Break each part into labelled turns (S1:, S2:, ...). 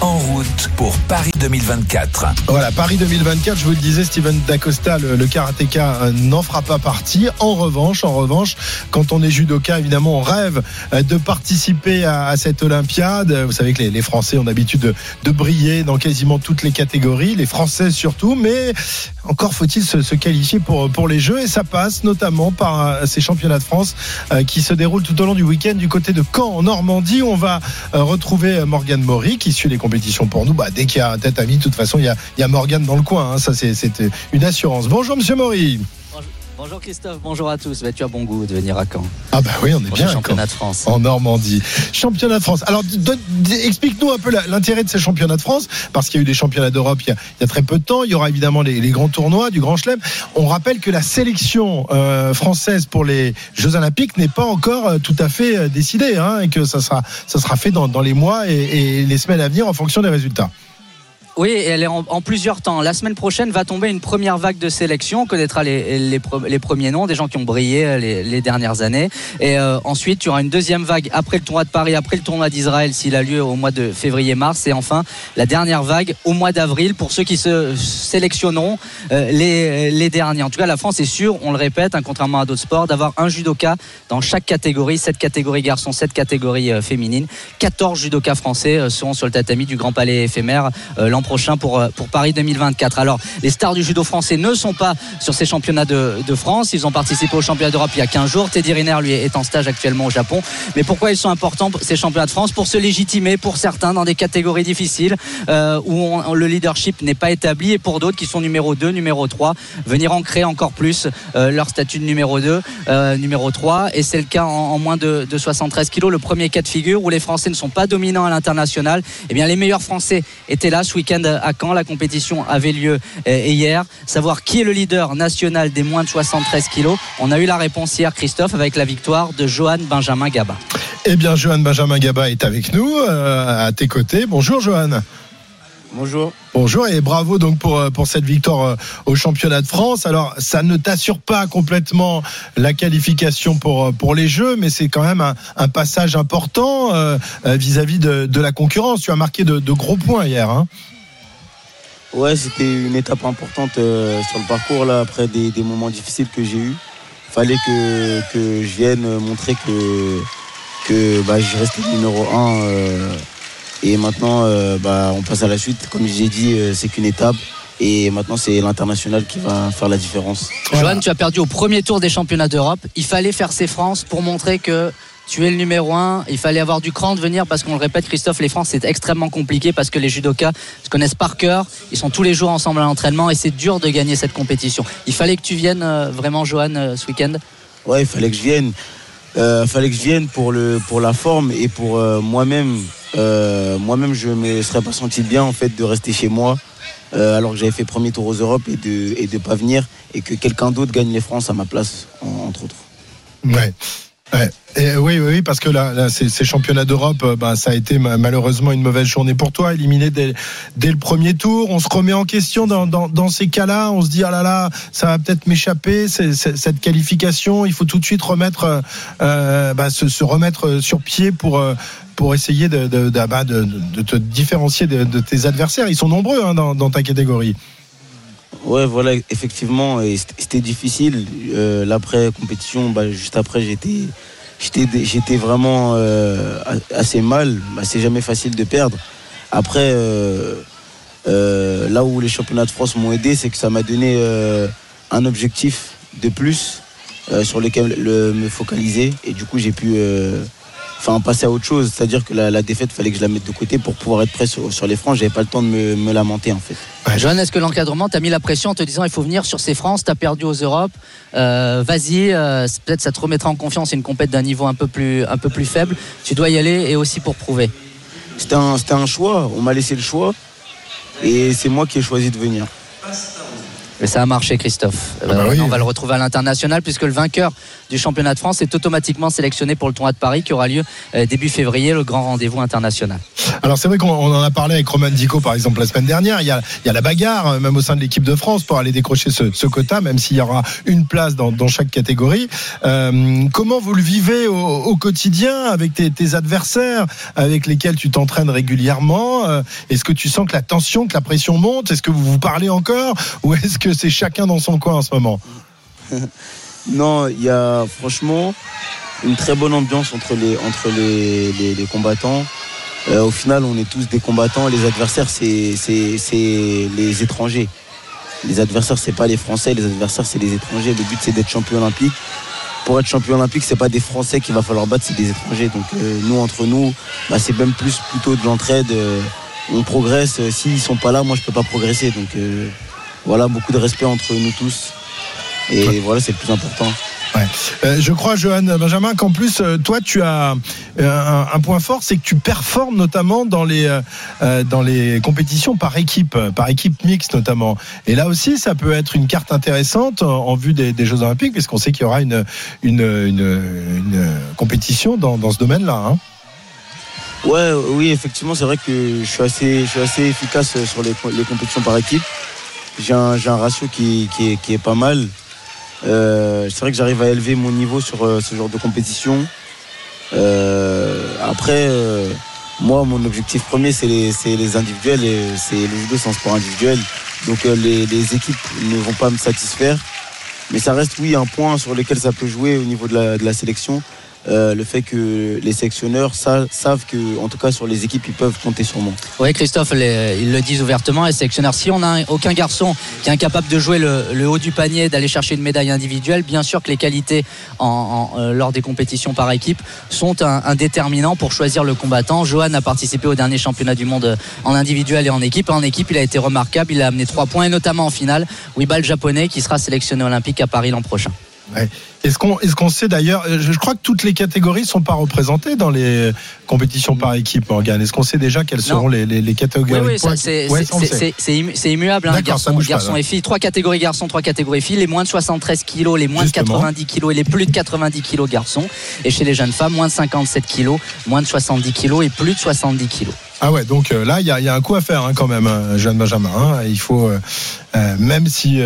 S1: En route pour Paris 2024.
S2: Voilà, Paris 2024, je vous le disais, Steven Dacosta, le, karatéka, euh, n'en fera pas partie. En revanche, en revanche, quand on est judoka, évidemment, on rêve euh, de participer à, cette Olympiade. Vous savez que les, les Français ont l'habitude de, de briller dans quasiment toutes les catégories, les Français surtout, mais encore faut-il se, qualifier pour, pour les Jeux et ça passe notamment par euh, ces championnats de France euh, qui se déroulent tout au long du week-end du côté de Caen en Normandie. On va euh, retrouver Morgane Maury qui suit les compétitions pour nous. Bah, dès qu'il y a un tête à de toute façon, il y a, il y a Morgane dans le coin. hein. Ça, c'est une assurance. Bonjour, monsieur Maury.
S3: Bonjour Christophe, bonjour à tous. Bah, tu as bon goût de venir à Caen.
S2: Ah, bah oui, on est bien. à
S3: championnat
S2: Caen.
S3: de France.
S2: En Normandie. Championnat de France. Alors, explique-nous un peu l'intérêt de ces championnats de France, parce qu'il y a eu des championnats d'Europe il, y a- il y a très peu de temps. Il y aura évidemment les, les grands tournois du Grand Chelem. On rappelle que la sélection euh, française pour les Jeux Olympiques n'est pas encore euh, tout à fait euh, décidée, hein, et que ça sera, ça sera fait dans, dans les mois et, et les semaines à venir en fonction des résultats.
S3: Oui, elle est en, plusieurs temps. La semaine prochaine va tomber une première vague de sélection. On connaîtra les, les, pre- les premiers noms, des gens qui ont brillé euh, les, dernières années. Et euh, ensuite, tu auras une deuxième vague après le tournoi de Paris, après le tournoi d'Israël, s'il a lieu au mois de février-mars. Et enfin, la dernière vague au mois d'avril pour ceux qui se sélectionneront euh, les, les derniers. En tout cas, la France est sûre, on le répète, hein, contrairement à d'autres sports, d'avoir un judoka dans chaque catégorie, 7 catégories garçons, 7 catégories euh, féminines. 14 judokas français seront sur le tatami du Grand Palais éphémère l'an prochain pour, euh, pour Paris 2024. Alors, les stars du judo français ne sont pas sur ces championnats de, de France. Ils ont participé au championnat d'Europe il y a 15 jours. Teddy Riner, lui, est en stage actuellement au Japon. Mais pourquoi ils sont importants, ces championnats de France? Pour se légitimer pour certains dans des catégories difficiles euh, où le leadership n'est pas établi et pour d'autres qui sont numéro 2, numéro 3, venir ancrer encore plus euh, leur statut de numéro 2, euh, numéro 3. Et c'est le cas en, en moins de, de 73 kilos, le premier cas de figure où les Français ne sont pas dominants à l'international. Eh bien, les meilleurs Français étaient là ce week-end à Caen. La compétition avait lieu euh, hier. Savoir qui est le leader national des moins de 73 kilos. On a eu la réponse hier, Christophe, avec la victoire de Johan Benjamin Gaba.
S2: Eh bien, Johan Benjamin Gaba est avec nous, euh, à tes côtés. Bonjour, Johan.
S4: Bonjour.
S2: Bonjour et bravo donc pour, euh, pour cette victoire euh, au championnat de France. Alors ça ne t'assure pas complètement la qualification pour, pour les Jeux, mais c'est quand même un, un passage important euh, vis-à-vis de, de la concurrence. Tu as marqué de, de gros points hier. Hein.
S4: Ouais, c'était une étape importante euh, sur le parcours là après des, des moments difficiles que j'ai eu. Fallait que, que je vienne montrer que que bah, je numéro 1 et maintenant euh, bah, on passe à la suite. Comme j'ai dit, euh, c'est qu'une étape et maintenant c'est l'international qui va faire la différence.
S3: Johan, tu as perdu au premier tour des championnats d'Europe. Il fallait faire ses France pour montrer que tu es le numéro un. Il fallait avoir du cran de venir parce qu'on le répète, Christophe, les France, c'est extrêmement compliqué parce que les judokas se connaissent par cœur. Ils sont tous les jours ensemble à l'entraînement et c'est dur de gagner cette compétition. Il fallait que tu viennes euh, vraiment, Johan, euh, ce week-end?
S4: Ouais, il fallait que je vienne. Euh, fallait que je vienne pour, le, pour la forme et pour euh, moi-même. Euh, moi-même, je me serais pas senti bien en fait de rester chez moi euh, alors que j'avais fait premier tour aux Europes et de et de pas venir et que quelqu'un d'autre gagne les France à ma place, en- entre autres.
S2: Ouais. Ouais. Oui, oui, parce que là, ces, championnats d'Europe, euh, bah, ça a été ma- malheureusement une mauvaise journée pour toi, éliminé dès, le premier tour. On se remet en question dans, ces cas-là. On se dit, ah là là, ça va peut-être m'échapper, cette qualification. Il faut tout de suite remettre, euh, euh, bah, se, remettre sur pied pour, pour essayer de, bah, te différencier de, tes adversaires. Ils sont nombreux hein, dans ta catégorie.
S4: Ouais, voilà, effectivement, c'était difficile. Euh, L'après compétition, bah, juste après, j'étais, j'étais, vraiment euh, assez mal. Bah, c'est jamais facile de perdre. Après, euh, là où les championnats de France m'ont aidé, c'est que ça m'a donné un objectif de plus sur lequel le- me focaliser. Et du coup, j'ai pu, enfin passer à autre chose. C'est-à-dire que la, la défaite, fallait que je la mette de côté pour pouvoir être prêt sur, sur les francs. J'avais pas le temps de me, me lamenter en fait.
S3: Johan, est-ce que l'encadrement t'a mis la pression en te disant il faut venir sur ces France, t'as perdu aux Europes, euh, vas-y, euh, peut-être ça te remettra en confiance, c'est une compète d'un niveau un peu plus un peu plus faible, tu dois y aller et aussi pour prouver.
S4: C'était un, c'était un choix. On m'a laissé le choix et c'est moi qui ai choisi de venir.
S3: Et ça a marché, Christophe.
S2: bah
S3: Euh,
S2: oui.
S3: On va le retrouver à l'international puisque le vainqueur du championnat de France est automatiquement sélectionné pour le tournoi de Paris qui aura lieu euh, début février, le grand rendez-vous international.
S2: Alors c'est vrai qu'on on en a parlé avec Roman Dico par exemple la semaine dernière. Il y a, il y a la bagarre euh, même au sein de l'équipe de France pour aller décrocher ce, ce quota, même s'il y aura une place dans, dans chaque catégorie. Euh, comment vous le vivez au, au quotidien avec tes, tes adversaires avec lesquels tu t'entraînes régulièrement Est-ce que tu sens que la tension, que la pression monte? Est-ce que vous vous parlez encore? Ou est-ce que c'est chacun dans son coin en ce moment
S4: Non, il y a franchement une très bonne ambiance entre les, entre les, les- combattants. Euh, au final, on est tous des combattants. Les adversaires, c'est les étrangers. Les adversaires, c'est pas les Français. Les adversaires, c'est les étrangers. Le but, c'est d'être champion olympique. Pour être champion olympique, c'est pas des Français qu'il va falloir battre, c'est des étrangers. Donc euh, nous, entre nous, bah, c'est même plus plutôt de l'entraide. euh, on progresse. S'ils sont pas là, moi, je peux pas progresser. Donc voilà, beaucoup de respect entre nous tous. Et voilà, c'est le plus important.
S2: Euh, je crois, Johan Benjamin, qu'en plus, euh, toi, tu as euh, un, un point fort, c'est que tu performes notamment dans les, dans les compétitions par équipe, par équipe mixte notamment. Et là aussi, ça peut être une carte intéressante en, en vue des, des Jeux Olympiques, puisqu'on sait qu'il y aura une, une, une, une compétition dans, dans ce domaine-là. hein.
S4: Ouais, oui, effectivement, c'est vrai que je suis assez, je suis assez efficace sur les, les compétitions par équipe. J'ai un, un ratio qui, qui, est, qui est pas mal. Euh, c'est vrai que j'arrive à élever mon niveau sur euh, ce genre de compétition. Euh, après, euh, moi, mon objectif premier, c'est les, les individuels. Et c'est le judo, c'est un sport individuel. Donc euh, les, les équipes ne vont pas me satisfaire. Mais ça reste, oui, un point sur lequel ça peut jouer au niveau de la, de la sélection. Euh, le fait que les sélectionneurs sa- savent que, en tout cas sur les équipes, ils peuvent compter sur moi.
S3: Oui, Christophe, ils le disent ouvertement, les sélectionneurs. Si on n'a aucun garçon qui est incapable de jouer le, haut du panier, d'aller chercher une médaille individuelle, bien sûr que les qualités euh, lors des compétitions par équipe sont un, déterminant pour choisir le combattant. Johan a participé au dernier championnat du monde en individuel et en équipe. En équipe, il a été remarquable, il a amené trois points, et notamment en finale, le japonais qui sera sélectionné olympique à Paris l'an prochain.
S2: Est-ce qu'on est qu'on sait d'ailleurs, euh, je je crois que toutes les catégories sont pas représentées dans les compétitions par équipe, Morgane. Est-ce qu'on sait déjà quelles seront les, les, les catégories?
S3: Oui, c'est
S2: Ouais,
S3: immuable, hein, garçon,
S2: pas,
S3: et filles. Trois catégories garçons, trois catégories filles. Les moins de 73 kilos, les moins
S2: Justement.
S3: de 90 kilos et les plus de 90 kilos garçons. Et chez les jeunes femmes, moins de 57 kilos, moins de 70 kilos et plus de 70 kilos.
S2: Ah ouais, donc euh, là, il y a, il y a un coup à faire hein, quand même, hein, Jeanne Benjamin. hein. Il faut, euh, euh, même si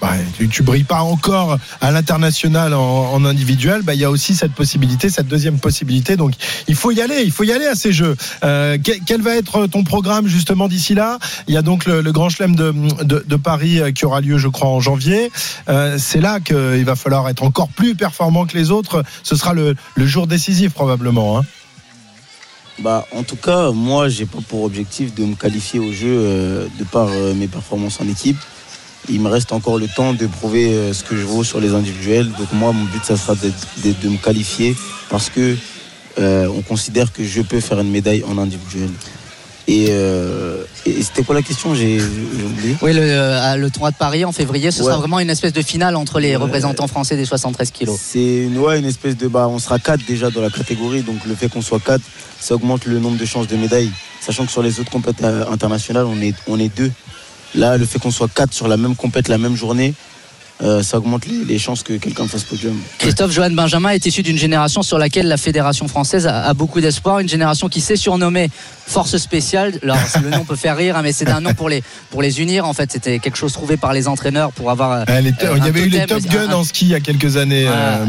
S2: bah, tu, tu brilles pas encore à l'international en, individuel, bah, il y a aussi cette possibilité, cette deuxième possibilité. Donc, il faut y aller, il faut y aller à ces Jeux. Euh, quel, va être ton programme justement d'ici là? Il y a donc le, Grand Chelem de, Paris euh, qui aura lieu, je crois, en janvier. Euh, C'est là qu'il va falloir être encore plus performant que les autres. Ce sera le, jour décisif probablement. Hein.
S4: Bah, en tout cas, moi, j'ai pas pour objectif de me qualifier au jeu de par mes performances en équipe. Il me reste encore le temps de prouver euh, ce que je vaux sur les individuels. Donc moi, mon but, ça sera de, me qualifier parce que euh, on considère que je peux faire une médaille en individuel. Et, euh, et c'était quoi la question? J'ai oublié.
S3: Oui, le, euh, le tournoi de Paris en février, ce
S4: Ouais.
S3: sera vraiment une espèce de finale entre les représentants français des 73 kilos.
S4: C'est une, ouais, une espèce de. Bah, on sera quatre déjà dans la catégorie, donc le fait qu'on soit quatre, ça augmente le nombre de chances de médailles. Sachant que sur les autres compétitions internationales, on est, on est deux. Là, le fait qu'on soit quatre sur la même compète la même journée, euh, ça augmente les, chances que quelqu'un fasse podium.
S3: Christophe Johan Benjamin est issu d'une génération sur laquelle la fédération française a beaucoup d'espoir, une génération qui s'est surnommée Force spéciale. Alors le nom peut faire rire, hein, mais c'est un nom pour les pour les unir. En fait, c'était quelque chose trouvé par les entraîneurs pour avoir.
S2: Elle était-
S3: Euh,
S2: il y
S3: un
S2: avait eu les Top Gun
S3: un-
S2: en ski il y a quelques années, euh,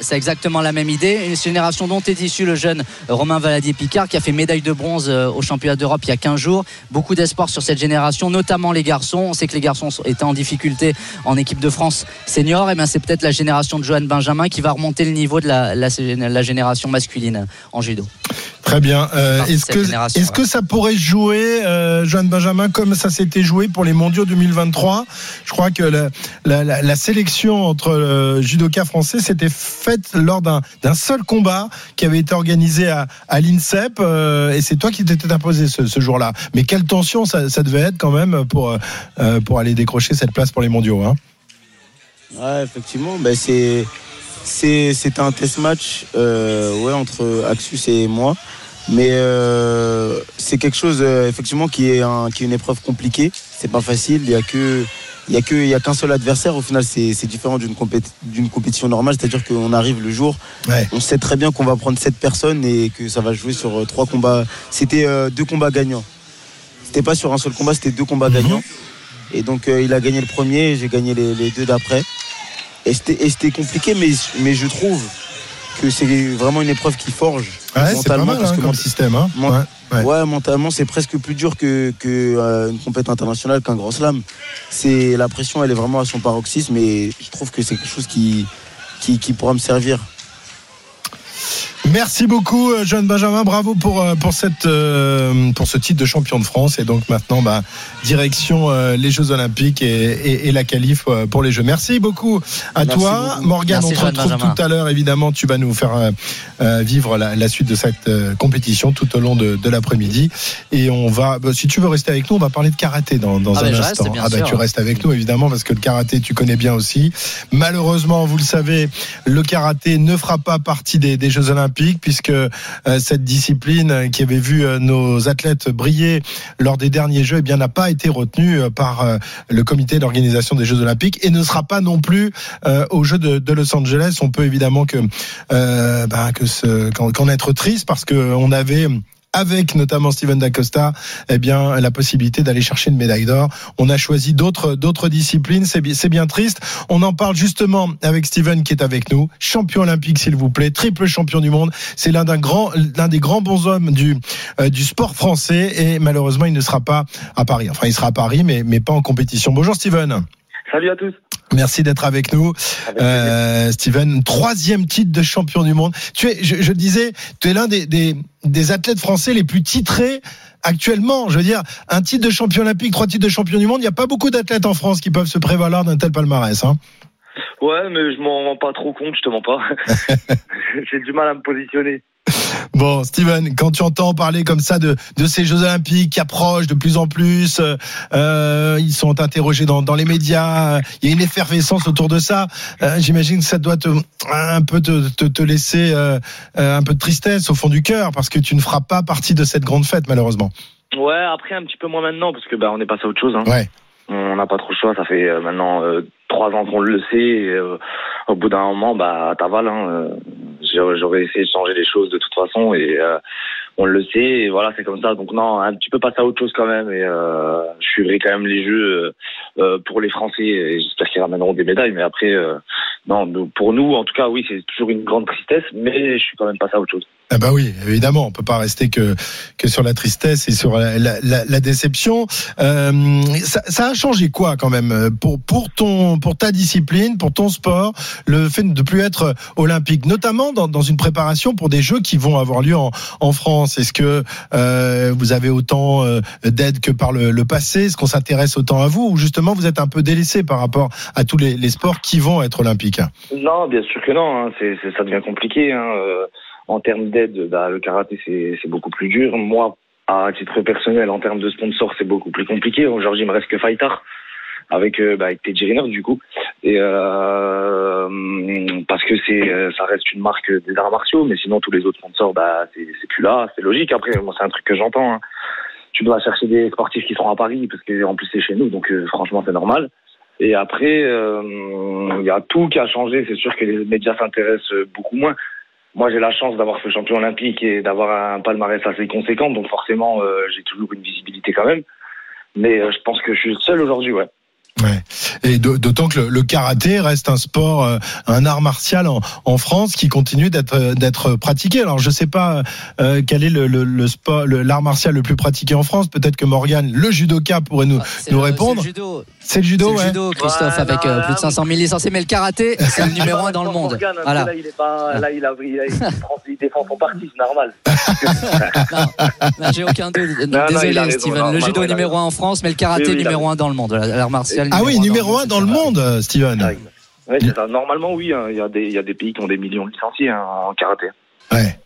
S3: c'est exactement la même idée. Une génération dont est issu le jeune Romain Valadier-Picard qui a fait médaille de bronze euh, au championnat d'Europe il y a 15 jours. Beaucoup d'espoir sur cette génération, notamment les garçons. On sait que les garçons étaient en difficulté en équipe de France senior. Et bien c'est peut-être la génération de Johan Benjamin qui va remonter le niveau de la, la- la génération masculine en judo.
S2: Très bien. Euh, est-ce que ça pourrait jouer, euh, Joanne Benjamin, comme ça s'était joué pour les Mondiaux 2023 Je crois que la, la- la- la sélection entre euh, judokas français s'était faite lors d'un seul combat qui avait été organisé à, à l'INSEP, euh, et c'est toi qui t'étais imposé ce, ce jour-là. Mais quelle tension ça, ça devait être quand même pour euh, pour aller décrocher cette place pour les Mondiaux. Hein
S4: Ouais, effectivement, ben c'est c'est c'était un test match euh, ouais entre Axus et moi, mais euh, c'est quelque chose euh, effectivement qui est un, qui est une épreuve compliquée. C'est pas facile. Il y a que il y a que il y a qu'un seul adversaire. Au final, c'est c'est différent d'une compét- d'une compétition normale. C'est-à-dire qu'on arrive le jour,
S2: Ouais.
S4: on sait très bien qu'on va prendre sept personnes et que ça va jouer sur euh, trois combats. C'était euh, deux combats gagnants. C'était pas sur un seul combat, c'était deux combats
S2: Mhm.
S4: gagnants. Et donc il a gagné le premier, j'ai gagné les, les deux d'après. Et c'était et c'était compliqué, mais, mais je trouve que c'est vraiment une épreuve qui forge
S2: Ouais, c'est pas
S4: mentalement.
S2: mal
S4: parce
S2: hein,
S4: que
S2: comme
S4: mon-
S2: système. Hein ouais, ouais.
S4: Ouais, mentalement, c'est presque plus dur que, que euh, une compétition internationale, qu'un grand slam. C'est la pression, elle est vraiment à son paroxysme, et je trouve que c'est quelque chose qui, qui, qui pourra me servir.
S2: Merci beaucoup, euh, John Benjamin. Bravo pour euh, pour cette euh, pour ce titre de champion de France. Et donc maintenant, bah, direction les Jeux Olympiques et, et, et la qualif pour les Jeux. Merci beaucoup à
S4: Merci
S2: toi,
S4: beaucoup.
S2: Morgane.
S3: Merci,
S2: on te retrouve
S3: Benjamin.
S2: tout à l'heure. Évidemment, tu vas nous faire vivre la, la suite de cette compétition tout au long de, de l'après-midi. Et on va, bah, si tu veux rester avec nous, on va parler de karaté dans, dans
S3: Ah
S2: un
S3: ben, reste,
S2: instant. ah bah
S3: sûr.
S2: tu restes avec nous évidemment parce que le karaté, tu connais bien aussi. Malheureusement, vous le savez, le karaté ne fera pas partie des, des Jeux Olympiques puisque euh, cette discipline qui avait vu euh, nos athlètes briller lors des derniers Jeux, eh bien n'a pas été retenue euh, par le comité d'organisation des Jeux Olympiques et ne sera pas non plus aux Jeux de, Los Angeles. On peut évidemment que bah, qu'en, être triste parce que on avait avec notamment Steven Dacosta, eh bien la possibilité d'aller chercher une médaille d'or. On a choisi d'autres d'autres disciplines, c'est bi- c'est bien triste. On en parle justement avec Steven qui est avec nous, champion olympique s'il vous plaît, triple champion du monde. C'est l'un grand l'un des grands bons hommes du euh, du sport français et malheureusement il ne sera pas à Paris. Enfin il sera à Paris mais mais pas en compétition. Bonjour Steven.
S5: Salut à tous.
S2: Merci d'être avec nous.
S5: Avec.
S2: Euh, Steven, troisième titre de champion du monde. Tu es, je, je disais, tu es l'un des, des, des athlètes français les plus titrés actuellement. Je veux dire, un titre de champion olympique, trois titres de champion du monde. Il n'y a pas beaucoup d'athlètes en France qui peuvent se prévaloir d'un tel palmarès. Hein.
S5: Ouais, mais je m'en rends pas trop compte, je te mens pas. J'ai du mal à me positionner.
S2: Bon, Steven, quand tu entends parler comme ça de, de ces Jeux Olympiques qui approchent de plus en plus, euh, euh, ils sont interrogés dans, dans les médias, il y a une effervescence autour de ça. Euh, J'imagine que ça doit te, un peu te, te, te laisser euh, euh, un peu de tristesse au fond du cœur parce que tu ne feras pas partie de cette grande fête malheureusement.
S5: Ouais, après un petit peu moins maintenant parce que bah on est passé à autre chose. Hein.
S2: Ouais.
S5: On n'a pas trop le choix. Ça fait euh, maintenant euh, trois ans qu'on le sait. Et, euh, au bout d'un moment, bah t'avales. Hein, euh, J'aurais essayé de changer les choses de toute façon et euh, on le sait. Et voilà, c'est comme ça. Donc non, un petit peu passer à autre chose quand même. Et euh, je suivrai quand même les jeux euh, pour les Français. Et j'espère qu'ils ramèneront des médailles. Mais après, non, pour nous, en tout cas, oui, c'est toujours une grande tristesse. Mais je suis quand même passé à autre chose.
S2: Ah bah oui, évidemment, on peut pas rester que que sur la tristesse et sur la, la, la- déception. Euh, ça, ça a changé quoi quand même pour pour ton pour ta discipline, pour ton sport, le fait de plus être olympique, notamment dans, dans une préparation pour des Jeux qui vont avoir lieu en, en France? Est-ce que euh, vous avez autant euh, d'aide que par le, le passé? Est-ce qu'on s'intéresse autant à vous? Ou justement vous êtes un peu délaissé par rapport à tous les, les sports qui vont être olympiques?
S5: Non, bien sûr que non. hein. C'est- ça devient compliqué. Hein. Euh, en termes d'aide, bah, le karaté, c'est, beaucoup plus dur. Moi, à titre personnel, en termes de sponsor, c'est beaucoup plus compliqué. Aujourd'hui, il me reste que Faitar avec, euh, bah, avec Riner, du coup. Euh, parce que euh, ça reste une marque des arts martiaux, mais sinon, tous les autres sponsors, bah, c'est, plus là. C'est logique. Après, c'est un truc que j'entends. hein. Tu dois chercher des sportifs qui sont à Paris, parce qu'en plus, c'est chez nous. Donc, franchement, c'est normal. Et après, il y a tout qui a changé. C'est sûr que les médias s'intéressent beaucoup moins. Moi, j'ai la chance d'avoir fait champion olympique et d'avoir un palmarès assez conséquent. Donc, forcément, euh, j'ai toujours une visibilité quand même. Mais euh, je pense que je suis seul aujourd'hui, ouais.
S2: Ouais. Et d'autant que le, le karaté reste un sport, euh, un art martial en, en France qui continue d'être euh, d'être pratiqué. Alors je sais pas euh, quel est le, le, le sport, le- l'art martial le plus pratiqué en France. Peut-être que Morgan, le judoka, pourrait nous
S3: Ah, c'est
S2: nous
S3: le-
S2: répondre.
S3: C'est le judo,
S2: C'est le judo,
S3: le
S2: ouais.
S3: judo, Christophe,
S5: Ouais,
S3: avec
S5: non,
S3: euh, plus de 500 000 licenciés. Mais le karaté, c'est le numéro un dans le monde.
S5: Morgan, hein,
S3: Voilà.
S5: Là, il est pas, là, il a, il, a- il, prend- il défend son parti, c'est normal.
S3: Non, j'ai aucun doute.
S5: non,
S3: Désolé,
S5: raison,
S3: Steven.
S5: non,
S3: le judo numéro un en France, mais le karaté
S5: Oui, oui,
S3: numéro un dans le monde. L'art martial.
S2: Ah oui, numéro un dans le monde, euh, Steven.
S5: Ouais, ça. Normalement, oui, hein, il y, a des- il y a des pays qui ont des millions de licenciés hein, en karaté.
S2: Ouais.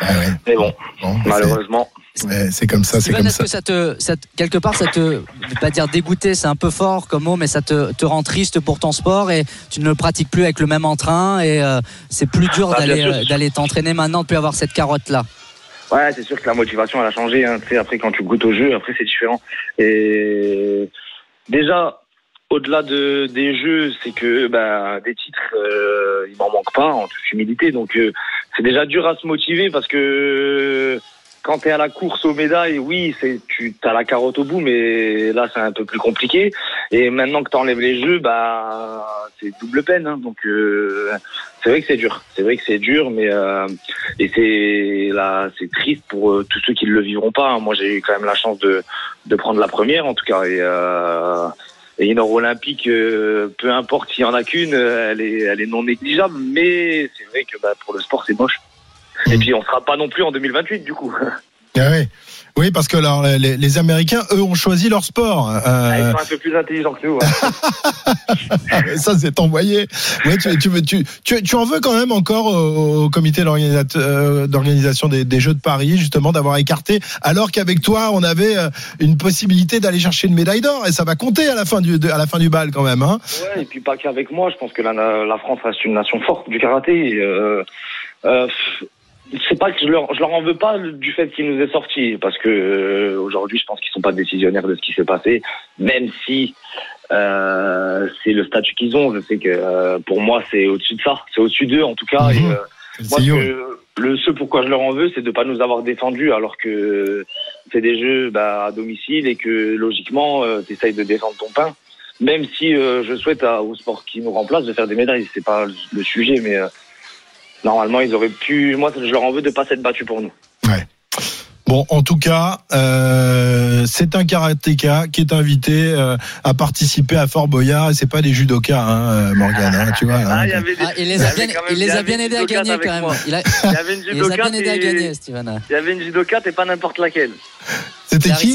S2: Ouais.
S5: Mais bon,
S2: Bon,
S5: malheureusement.
S2: c'est comme ça, c'est
S3: Steven,
S2: comme
S3: est-ce
S2: ça.
S3: que ça te, ça te- quelque part, ça te, je vais pas dire dégoûté, c'est un peu fort comme mot, mais ça te, te rend triste pour ton sport et tu ne le pratiques plus avec le même entrain et euh, c'est plus dur
S5: Ah,
S3: d'aller, euh, d'aller t'entraîner maintenant, de plus avoir cette carotte là.
S5: Ouais, c'est sûr que la motivation, elle a changé. Hein. Tu sais, après, quand tu goûtes au jeu, après, c'est différent. Et déjà, au-delà de, des jeux, c'est que bah, des titres, euh, il m'en manque pas, en toute humilité. Donc, euh, c'est déjà dur à se motiver parce que quand tu es à la course aux médailles, oui, c'est tu as la carotte au bout, mais là, c'est un peu plus compliqué. Et maintenant que tu enlèves les jeux, bah, c'est double peine. Hein. Donc, euh, c'est vrai que c'est dur. C'est vrai que c'est dur, mais euh, et c'est là, c'est triste pour euh, tous ceux qui ne le vivront pas. hein. Moi, j'ai eu quand même la chance de, de prendre la première, en tout cas. Et, euh, et une heure olympique, euh, peu importe s'il y en a qu'une, elle est, elle est non négligeable. Mais c'est vrai que bah, pour le sport, c'est moche. Et puis, on sera pas non plus en 2028, du coup.
S2: Ah ouais. Oui, parce que alors, les, les Américains, eux, ont choisi leur sport.
S5: Ah, Ils
S2: Euh,
S5: sont un peu plus intelligents que nous. hein.
S2: ça, c'est envoyé. Ouais, tu, tu, veux- tu, tu, tu en veux quand même encore au, au comité euh, d'organisation des, des Jeux de Paris, justement, d'avoir écarté, alors qu'avec toi, on avait euh, une possibilité d'aller chercher une médaille d'or, et ça va compter à la fin du, de- à la fin du bal quand même. Hein.
S5: Ouais, et puis pas qu'avec moi. Je pense que la, la France reste une nation forte du karaté. Et, euh, euh, c'est pas que je leur, je leur en veux pas du fait qu'il nous est sorti, parce que euh, aujourd'hui, je pense qu'ils sont pas décisionnaires de ce qui s'est passé, même si euh, c'est le statut qu'ils ont. Je sais que euh, pour moi, c'est au-dessus de ça, c'est au-dessus d'eux en tout cas. Et,
S2: Mhm.
S5: euh, moi,
S2: le
S5: ce,
S2: CEO.
S5: que- le, ce pourquoi je leur en veux, c'est de pas nous avoir défendus alors que c'est des jeux bah, à domicile et que logiquement, tu essayes de défendre ton pain. Même si euh, je souhaite à- au sport qui nous remplace de faire des médailles, c'est pas le sujet, mais euh, normalement ils auraient pu. Moi, je leur en veux de pas s'être battus pour nous.
S2: Bon, en tout cas, euh, c'est un karatéka qui est invité euh, à participer à Fort Boyard et c'est pas des judokas, hein, euh, Morgan, hein, tu vois. hein.
S5: Il des-
S3: Ah, les a bien, il les a aidés à
S5: judokate
S3: gagner quand même. Il, a,
S5: Il y avait une
S3: il les a
S5: judokate
S3: bien aidés à gagner, Steven.
S5: Il y avait une judokate et pas n'importe laquelle.
S2: C'était qui?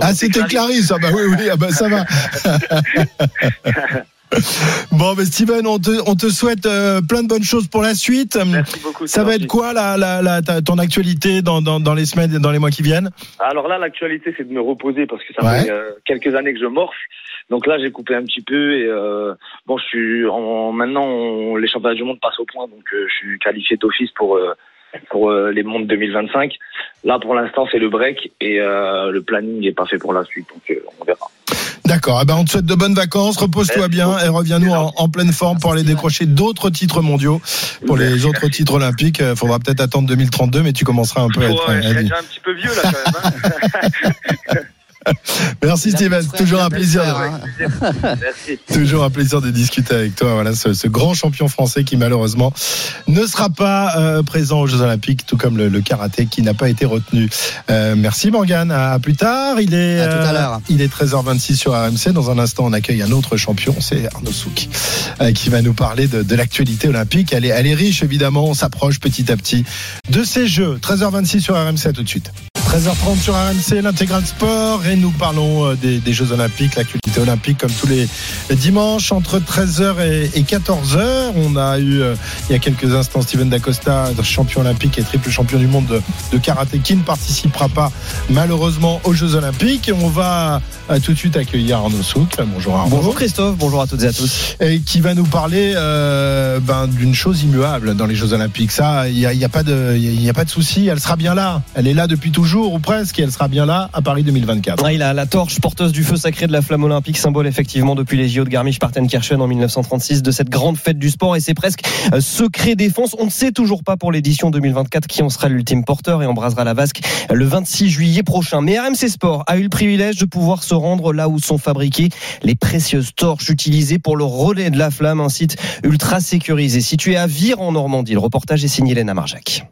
S2: Ah, c'était Clarisse. Ah bah oui, oui, ah bah ça va. bon, mais Steven, on te, on te souhaite euh, plein de bonnes choses pour la suite.
S5: Merci beaucoup.
S2: Ça va être quoi la, la, la, ton actualité dans, dans, dans les semaines et dans les mois qui viennent?
S5: Alors là, l'actualité, c'est de me reposer parce que ça
S2: Ouais.
S5: fait euh, quelques années que je morfe. Donc là, j'ai coupé un petit peu et euh, bon, je suis en, maintenant on- les championnats du monde passent au point, donc euh, je suis qualifié d'office pour euh, pour euh, les mondes 2025. Là, pour l'instant, c'est le break et euh, le planning n'est pas fait pour la suite, donc euh, on verra.
S2: D'accord. Eh ben, on te souhaite de bonnes vacances. Repose-toi bien et reviens-nous en, en pleine forme pour aller décrocher d'autres titres mondiaux. Pour les
S5: Merci.
S2: autres titres olympiques, il faudra peut-être attendre 2032, mais tu commenceras un peu à être.
S5: euh,
S2: à dire.
S5: déjà un petit peu vieux là quand même. hein.
S2: Merci Steven, toujours un plaisir.
S3: de hein.
S5: Merci.
S2: Toujours un plaisir de discuter avec toi. Voilà, ce, ce grand champion français qui malheureusement ne sera pas euh, présent aux Jeux Olympiques, tout comme le, le karaté qui n'a pas été retenu. Euh, merci Morgane. À, à plus tard. Il est
S3: À tout à l'heure.
S2: il est 13h26 sur RMC. Dans un instant, on accueille un autre champion, c'est Arnaud Souk, euh, qui va nous parler de, de l'actualité olympique. Elle est, elle est riche évidemment. On s'approche petit à petit de ces Jeux. 13h26 sur RMC. À tout de suite. 13h30 sur RMC, l'intégral sport, et nous parlons euh, des, des Jeux Olympiques, l'actualité olympique comme tous les dimanches entre 13h et, et 14h. On a eu euh, il y a quelques instants Steven Dacosta, champion olympique et triple champion du monde de, de karaté, qui ne participera pas malheureusement aux Jeux Olympiques. Et on va euh, tout de suite accueillir Arnaud Souk. Bonjour Arnaud.
S6: Bonjour Christophe, bonjour à toutes et à tous.
S2: Et qui va nous parler euh, ben, d'une chose immuable dans les Jeux Olympiques. Ça, il n'y a, y a pas de, y a pas de souci. Elle sera bien là. Elle est là depuis toujours. Retour ou presque et elle sera bien là à Paris 2024.
S6: il a la torche porteuse du feu sacré de la flamme olympique, symbole effectivement depuis les JO de Garmisch-Partenkirchen en 1936 de cette grande fête du sport et c'est presque euh, secret défense. On ne sait toujours pas pour l'édition 2024 qui en sera l'ultime porteur et embrasera la vasque le 26 juillet prochain. Mais RMC Sport a eu le privilège de pouvoir se rendre là où sont fabriquées les précieuses torches utilisées pour le relais de la flamme, un site ultra sécurisé situé à Vire en Normandie. Le reportage est signé Léna Marjac.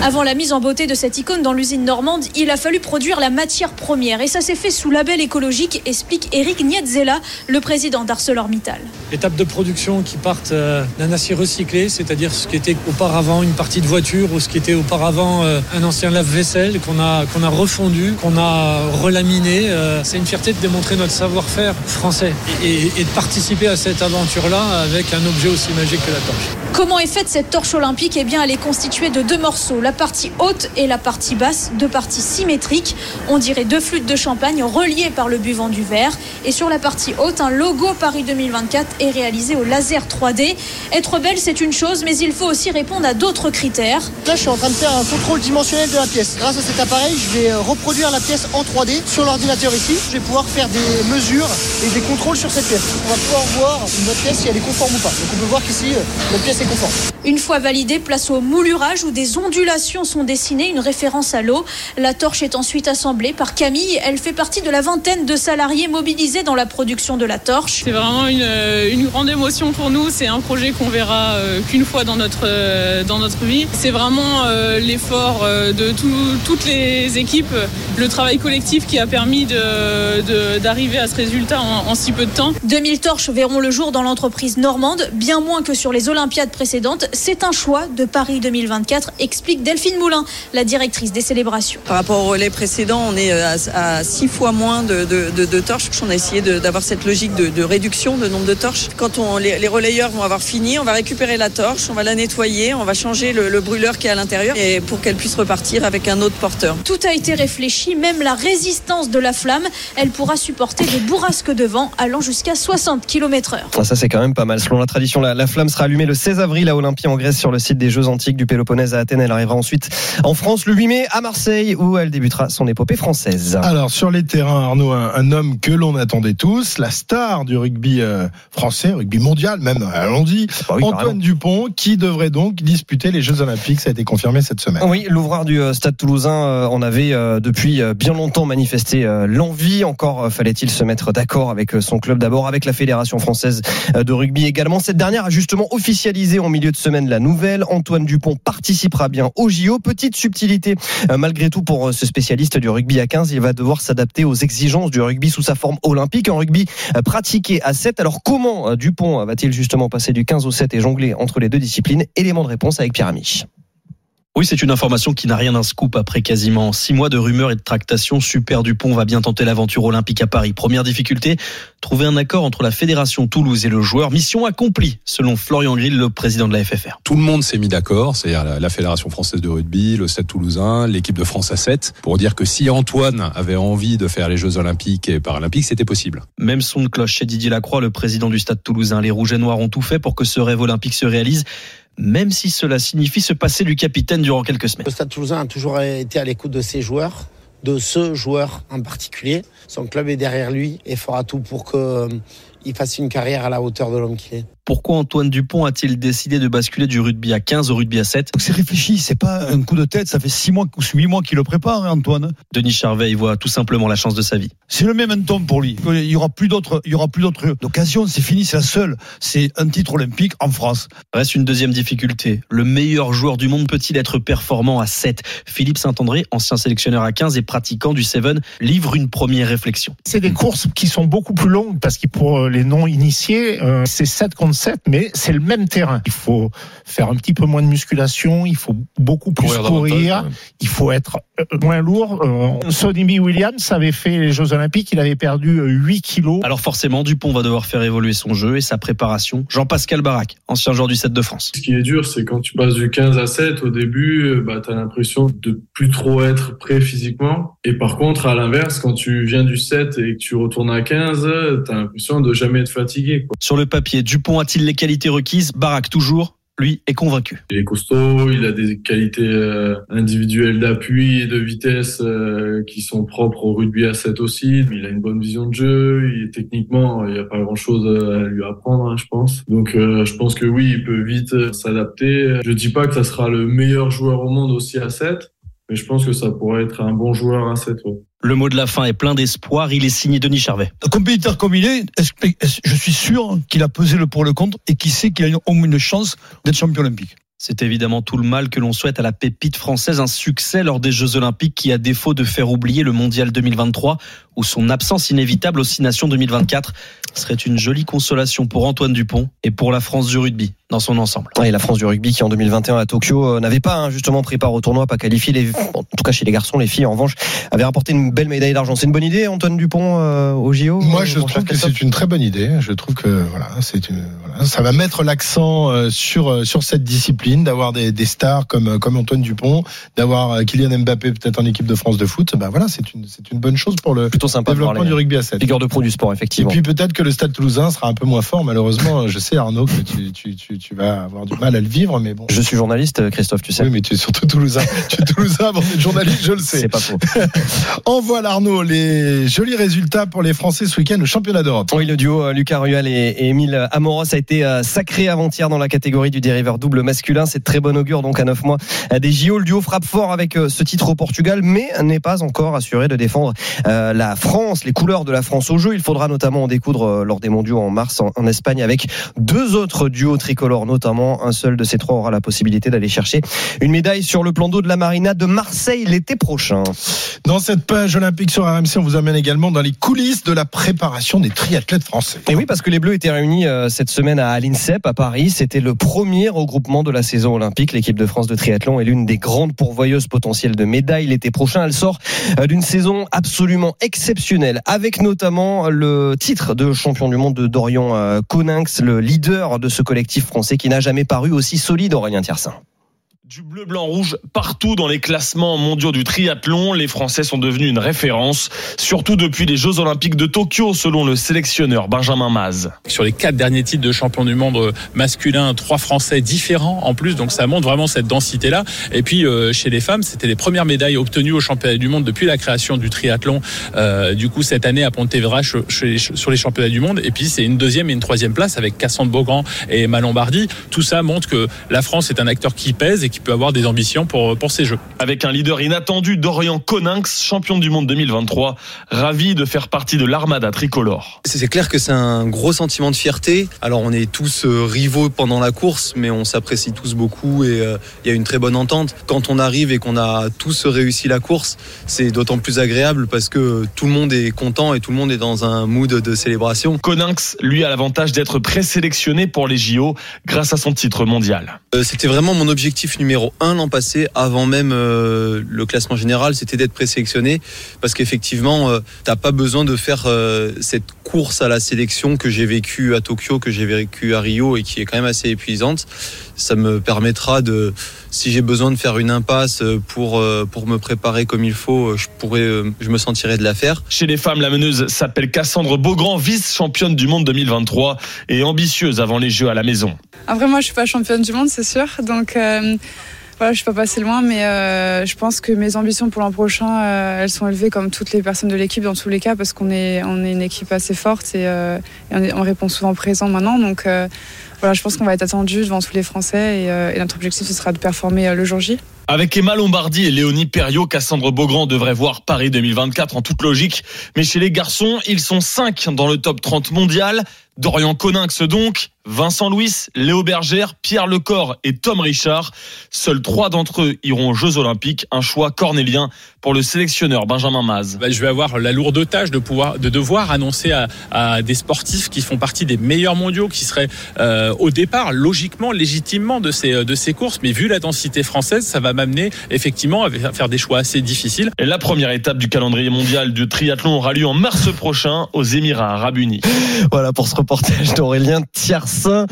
S7: Avant la mise en beauté de cette icône dans l'usine normande, il a fallu produire la matière première. Et ça s'est fait sous label écologique, explique Eric Nietzela, le président d'ArcelorMittal.
S8: Étape de production qui partent euh, d'un acier recyclé, c'est-à-dire ce qui était auparavant une partie de voiture ou ce qui était auparavant euh, un ancien lave-vaisselle qu'on a, qu'on a refondu, qu'on a relaminé. Euh, c'est une fierté de démontrer notre savoir-faire français et, et de participer à cette aventure-là avec un objet aussi magique que la torche.
S7: Comment est faite cette torche olympique? Eh bien, elle est constituée de deux morceaux la partie haute et la partie basse, deux parties symétriques. On dirait deux flûtes de champagne reliées par le buvant du verre. Et sur la partie haute, un logo Paris 2024 est réalisé au laser 3D. Être belle, c'est une chose, mais il faut aussi répondre à d'autres critères.
S9: Là, je suis en train de faire un contrôle dimensionnel de la pièce. Grâce à cet appareil, je vais reproduire la pièce en 3D sur l'ordinateur ici. Je vais pouvoir faire des mesures et des contrôles sur cette pièce. On va pouvoir voir notre pièce si elle est conforme ou pas. Donc on peut voir qu'ici, notre pièce est conforme.
S7: Une fois validée, place au moulurage où des ondulations sont dessinées, une référence à l'eau. La torche est ensuite assemblée par Camille. Elle fait partie de la vingtaine de salariés mobilisés dans la production de la torche.
S10: C'est vraiment une, une, grande émotion pour nous. C'est un projet qu'on verra qu'une fois dans notre, dans notre vie. C'est vraiment l'effort de tout, toutes les équipes, le travail collectif qui a permis d'arriver de, de, à ce résultat en, en si peu de temps.
S7: 2000 torches verront le jour dans l'entreprise normande, bien moins que sur les Olympiades précédentes. C'est un choix de Paris 2024, explique Delphine Moulin, la directrice des célébrations.
S11: Par rapport au relais précédent, on est à, à six fois moins de, de, de, de torches. On a essayé d'avoir cette logique de, réduction de nombre de torches. Quand on, les, les, relayeurs vont avoir fini, on va récupérer la torche, on va la nettoyer, on va changer le, le brûleur qui est à l'intérieur et pour qu'elle puisse repartir avec un autre porteur.
S7: Tout a été réfléchi, même la résistance de la flamme, elle pourra supporter des bourrasques de vent allant jusqu'à 60 km/h.
S6: Ah, ça c'est quand même pas mal. Selon la tradition, la, la flamme sera allumée le 16 avril à Olympie en Grèce sur le site des Jeux antiques du Péloponnèse à Athènes. Elle arrivera ensuite en France le 8 mai à Marseille où elle débutera son épopée française.
S2: Alors sur les terrains, Arnaud, un, un homme que l'on attendait tous, la star du rugby euh, français, rugby mondial même, allons-y,
S6: bah oui,
S2: Antoine
S6: carrément.
S2: Dupont, qui devrait donc disputer les Jeux Olympiques. Ça a été confirmé cette semaine.
S6: Oui, l'ouvreur du euh, Stade Toulousain euh, en avait euh, depuis euh, bien longtemps manifesté euh, l'envie. Encore euh, fallait-il se mettre d'accord avec euh, son club, d'abord avec la Fédération française euh, de rugby également. Cette dernière a justement officialisé en milieu de semaine la nouvelle. Antoine Dupont participera bien au Petite subtilité euh, malgré tout pour euh, ce spécialiste du rugby à 15. Il va devoir s'adapter aux exigences du rugby sous sa forme olympique, un rugby euh, pratiqué à 7. Alors comment Dupont va-t-il justement passer du 15 au 7 et jongler entre les deux disciplines? Élément de réponse avec Pierre Amiche.
S12: Oui, c'est une information qui n'a rien d'un scoop après quasiment six mois de rumeurs et de tractations. Super Dupont va bien tenter l'aventure olympique à Paris. Première difficulté, trouver un accord entre la fédération Toulouse et le joueur. Mission accomplie, selon Florian Grill, le président de la FFR.
S13: Tout le monde s'est mis d'accord, c'est-à-dire la, la Fédération française de rugby, le Stade toulousain, l'équipe de France à 7, pour dire que si Antoine avait envie de faire les Jeux olympiques et paralympiques, c'était possible.
S12: Même son de cloche chez Didier Lacroix, le président du Stade toulousain. Les Rouges et Noirs ont tout fait pour que ce rêve olympique se réalise même si cela signifie se passer du capitaine durant quelques semaines.
S9: Le Stade Toulousain a toujours été à l'écoute de ses joueurs, de ce joueur en particulier. Son club est derrière lui et fera tout pour qu'il fasse une carrière à la hauteur de l'homme qu'il est.
S12: Pourquoi Antoine Dupont a-t-il décidé de basculer du rugby à 15 au rugby à 7
S14: C'est réfléchi, c'est pas un coup de tête, ça fait 6 mois ou 8 mois qu'il le prépare, hein, Antoine.
S12: Denis Charvet, il voit tout simplement la chance de sa vie.
S14: C'est le même tome pour lui. Il y aura plus d'autres, il y aura plus d'autres occasions, c'est fini, c'est la seule. C'est un titre olympique en France.
S12: Reste une deuxième difficulté. Le meilleur joueur du monde peut-il être performant à 7 Philippe Saint-André, ancien sélectionneur à 15 et pratiquant du 7, livre une première réflexion.
S15: C'est des courses qui sont beaucoup plus longues parce que pour les non-initiés, euh, c'est 7 contre 7, mais c'est le même terrain. Il faut faire un petit peu moins de musculation, il faut beaucoup plus
S13: Courir
S15: courir,
S13: davantage, ouais.
S15: il faut être euh, moins lourd. Euh, Sonny B. Williams avait fait les Jeux Olympiques, il avait perdu euh, 8 kilos.
S12: Alors forcément, Dupont va devoir faire évoluer son jeu et sa préparation. Jean-Pascal Barak, ancien joueur du 7 de France.
S16: Ce qui est dur, c'est quand tu passes du 15 à 7 au début, euh, bah, tu as l'impression de plus trop être prêt physiquement. Et par contre, à l'inverse, quand tu viens du 7 et que tu retournes à 15, tu as l'impression de jamais être fatigué. Quoi.
S12: Sur le papier, Dupont a-t-il les qualités requises? Barak toujours lui, est convaincu.
S16: Il est costaud, il a des qualités euh, individuelles d'appui et de vitesse euh, qui sont propres au rugby à 7 aussi. Il a une bonne vision de jeu, il, techniquement, il n'y a pas grand-chose à lui apprendre, hein, je pense. Donc euh, je pense que oui, il peut vite s'adapter. Je dis pas que ça sera le meilleur joueur au monde aussi à 7, mais je pense que ça pourrait être un bon joueur à 7. Ouais.
S12: Le mot de la fin est plein d'espoir. Il est signé Denis Charvet.
S14: Compétiteur comme il est, je suis sûr qu'il a pesé le pour le contre et qu'il sait qu'il a au moins une chance d'être champion olympique.
S12: C'est évidemment tout le mal que l'on souhaite à la pépite française, un succès lors des Jeux Olympiques qui, à défaut de faire oublier le Mondial 2023 ou son absence inévitable aux Six Nations 2024, serait une jolie consolation pour Antoine Dupont et pour la France du rugby dans son ensemble.
S6: Et la France du rugby qui en 2021 à Tokyo euh, n'avait pas hein, justement pris part au tournoi, pas qualifié. Les, en tout cas chez les garçons, les filles en revanche avaient rapporté une belle médaille d'argent. C'est une bonne idée, Antoine Dupont euh, au JO.
S2: Moi, je trouve que c'est une très bonne idée. Je trouve que voilà, c'est une, voilà, ça va mettre l'accent euh, sur sur cette discipline, d'avoir des, des, stars comme comme Antoine Dupont, d'avoir Kylian Mbappé peut-être en équipe de France de foot. Ben voilà, c'est une c'est une bonne chose pour le
S6: plutôt sympa
S2: développement du rugby à 7.
S6: Figure de pro du sport, effectivement.
S2: Et puis peut-être que le Stade Toulousain sera un peu moins fort, malheureusement. Je sais Arnaud que tu, tu, tu, tu vas avoir du mal à le vivre, mais bon.
S6: Je suis journaliste, Christophe, tu sais.
S2: Oui, mais tu es surtout toulousain. tu es toulousain avant d'être journaliste, je le sais.
S6: C'est pas faux.
S2: On voit l'Arnaud, les jolis résultats pour les Français ce week-end au championnat d'Europe.
S6: Oui, le duo euh, Lucas Rual et, Émile Amoros a été euh, sacré avant-hier dans la catégorie du dériveur double masculin. C'est très bon augure, donc à 9 mois des JO. Le duo frappe fort avec euh, ce titre au Portugal, mais n'est pas encore assuré de défendre la France, les couleurs de la France au jeu. Il faudra notamment en découdre lors des mondiaux en mars en, Espagne avec deux autres duos tricolores, notamment un seul de ces trois aura la possibilité d'aller chercher une médaille sur le plan d'eau de la Marina de Marseille l'été prochain.
S2: Dans cette page olympique sur RMC, on vous amène également dans les coulisses de la préparation des triathlètes français.
S6: Et oui, parce que les Bleus étaient réunis euh, cette semaine à l'INSEP à Paris. C'était le premier regroupement de la saison olympique. L'équipe de France de triathlon est l'une des grandes pourvoyeuses potentielles de médailles l'été prochain. Elle sort euh, d'une saison absolument exceptionnelle, avec notamment le titre de champion du monde de Dorian euh, Coninx, le leader de ce collectif français qui n'a jamais paru aussi solide, Aurélien Tiersin.
S17: Du bleu, blanc, rouge partout dans les classements mondiaux du triathlon. Les Français sont devenus une référence, surtout depuis les Jeux Olympiques de Tokyo, selon le sélectionneur Benjamin Maz.
S18: Sur les quatre derniers titres de champion du monde masculin, trois Français différents en plus, donc ça montre vraiment cette densité-là. Et puis euh, chez les femmes, c'était les premières médailles obtenues au championnat du monde depuis la création du triathlon. Euh, du coup, cette année à Pontevedra sur les championnats du monde. Et puis c'est une deuxième et une troisième place avec Cassandre Beaugrand et Emma Lombardi. Tout ça montre que la France est un acteur qui pèse et qui peut avoir des ambitions pour, pour ces Jeux.
S17: Avec un leader inattendu, Dorian Coninx, champion du monde 2023, ravi de faire partie de l'armada tricolore.
S19: C'est clair que c'est un gros sentiment de fierté. Alors on est tous euh, rivaux pendant la course, mais on s'apprécie tous beaucoup et euh, il y a une très bonne entente. Quand on arrive et qu'on a tous réussi la course, c'est d'autant plus agréable parce que tout le monde est content et tout le monde est dans un mood de célébration.
S17: Coninx, lui, a l'avantage d'être présélectionné pour les JO grâce à son titre mondial.
S19: Euh, c'était vraiment mon objectif numéro numéro 1 l'an passé, avant même euh, le classement général, c'était d'être présélectionné. Parce qu'effectivement, euh, t'as pas besoin de faire euh, cette course à la sélection que j'ai vécue à Tokyo, que j'ai vécue à Rio et qui est quand même assez épuisante. Ça me permettra de, si j'ai besoin de faire une impasse pour, pour me préparer comme il faut, je pourrais, je me sentirais de la faire.
S17: Chez les femmes, la meneuse s'appelle Cassandre Beaugrand, vice-championne du monde 2023 et ambitieuse avant les Jeux à la maison.
S20: Après, moi, je suis pas championne du monde, c'est sûr. Donc, voilà, je suis pas passé loin, mais euh, je pense que mes ambitions pour l'an prochain, euh, elles sont élevées comme toutes les personnes de l'équipe dans tous les cas, parce qu'on est, on est une équipe assez forte et, euh, on, répond souvent présent maintenant. Donc voilà, je pense qu'on va être attendu devant tous les Français et, et, notre objectif ce sera de performer le jour J.
S17: Avec Emma Lombardi et Léonie Perriot, Cassandre Beaugrand devrait voir Paris 2024 en toute logique. Mais chez les garçons, ils sont 5 dans le top 30 mondial. Dorian Coninx donc, Vincent Louis, Léo Bergère, Pierre Lecor et Tom Richard. Seuls trois d'entre eux iront aux Jeux Olympiques. Un choix cornélien pour le sélectionneur Benjamin Maz.
S18: Bah, je vais avoir la lourde tâche de pouvoir, de devoir annoncer à, à des sportifs qui font partie des meilleurs mondiaux, qui seraient euh, au départ logiquement, légitimement de ces de ces courses. Mais vu la densité française, ça va m'amener effectivement à faire des choix assez difficiles.
S17: Et la première étape du calendrier mondial du triathlon aura lieu en mars prochain aux Émirats Arabes Unis.
S6: Voilà pour ce reportage d'Aurélien Tiersin.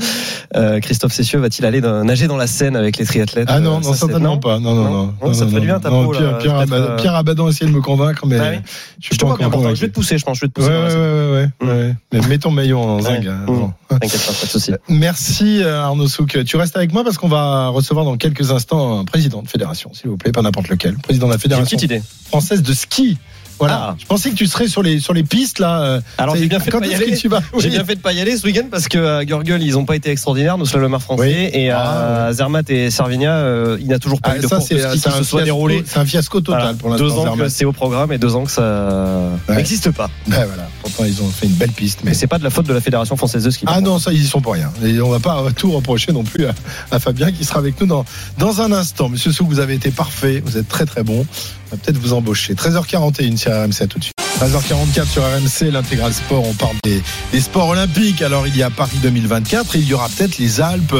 S6: Euh, Christophe Cessieux va-t-il aller dans, nager dans la Seine avec les triathlètes?
S2: Ah non, non certainement pas. Non, non, non.
S6: non, ça te fait du bien ta peau,
S2: Pierre,
S6: là,
S2: Pierre,
S6: euh...
S2: Pierre, Abadan a essayé de me convaincre, mais
S6: ah
S2: je suis
S6: je
S2: pas
S6: te vois je vais te pousser, je pense. Je vais te pousser.
S2: Ouais, ouais, ouais, ouais. Mais mets ton maillot en zinc.
S6: Mmh. T'inquiète pas, pas de souci.
S2: Merci euh, Arnaud Souk. Tu restes avec moi parce qu'on va recevoir dans quelques instants un président de fédération, s'il vous plaît, pas n'importe lequel. Président de la fédération
S6: idée.
S2: française de ski. Voilà.
S6: Ah.
S2: Je pensais que tu serais sur les sur les pistes là. euh,
S6: Alors j'ai bien fait de pas y aller. J'ai
S2: Oui.
S6: bien fait de pas y aller ce week-end parce que à Gurgel ils ont pas été extraordinaires nos slalomers français et à Zermatt et Servigna euh, il n'a toujours pas
S2: Ah,
S6: eu de
S2: ça,
S6: course de
S2: c'est
S6: ski qui
S2: un
S6: se soit
S2: fiasco-
S6: déroulé.
S2: C'est un fiasco total
S6: Voilà.
S2: pour l'instant.
S6: Deux ans que c'est au programme et deux ans que ça
S2: Ouais.
S6: n'existe pas.
S2: Ouais, voilà. Pourtant ils ont fait une belle piste, mais
S6: Mais c'est pas de la faute de la fédération française de ski.
S2: Ah non, ça, ils y sont pour rien. Et on va pas tout reprocher non plus à, à Fabien qui sera avec nous dans, dans un instant. Monsieur Souk, vous avez été parfait. Vous êtes très très bon. On va peut-être vous embaucher. 13h41 sur RMC, à tout de suite. 13h44 sur RMC, l'intégral sport. On parle des, des sports olympiques. Alors, il y a Paris 2024. Il y aura peut-être les Alpes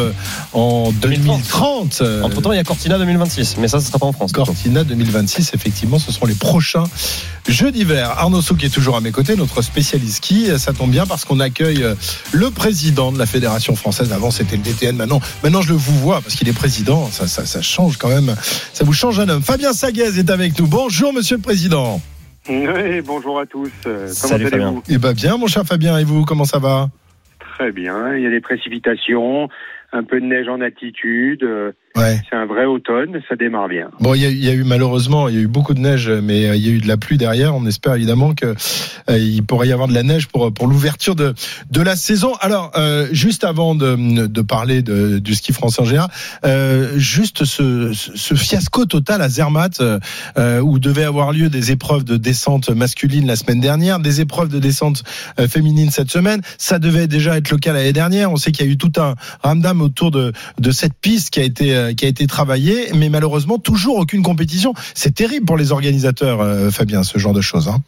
S2: en 2030. Euh,
S6: Entre temps il y a Cortina 2026 mais ça ce sera pas en France.
S2: Cortina 2026, effectivement, ce seront les prochains Jeux d'hiver. Arnaud Souk est toujours à mes côtés, notre spécialiste ski. Ça tombe bien parce qu'on accueille euh, le président de la Fédération française. Avant, c'était le DTN. Maintenant, maintenant je le vous vois parce qu'il est président. Ça, ça, ça change quand même. Ça vous change un homme. Fabien Saguez est avec nous. Bonjour, monsieur le président.
S21: Oui, bonjour à tous. Euh, Comment
S6: Salut, Fabien.
S21: allez-vous
S2: Eh ben bien, mon cher Fabien. Et vous, comment ça va?
S21: Très bien. Il y a des précipitations, un peu de neige en altitude.
S2: Ouais.
S21: C'est un vrai automne, ça démarre bien.
S2: Bon, il y, a, il y a eu malheureusement, il y a eu beaucoup de neige, mais euh, il y a eu de la pluie derrière. On espère évidemment que euh, il pourrait y avoir de la neige pour pour l'ouverture de de la saison. Alors, euh, juste avant de, de parler de, du ski français en général, euh, juste ce, ce, fiasco total à Zermatt, où devait avoir lieu des épreuves de descente masculine la semaine dernière, des épreuves de descente féminine cette semaine. Ça devait déjà être le cas l'année dernière. On sait qu'il y a eu tout un ramdam autour de de cette piste qui a été euh, qui a été travaillée, mais malheureusement toujours aucune compétition. C'est terrible pour les organisateurs, euh, Fabien, ce genre de choses. Hein.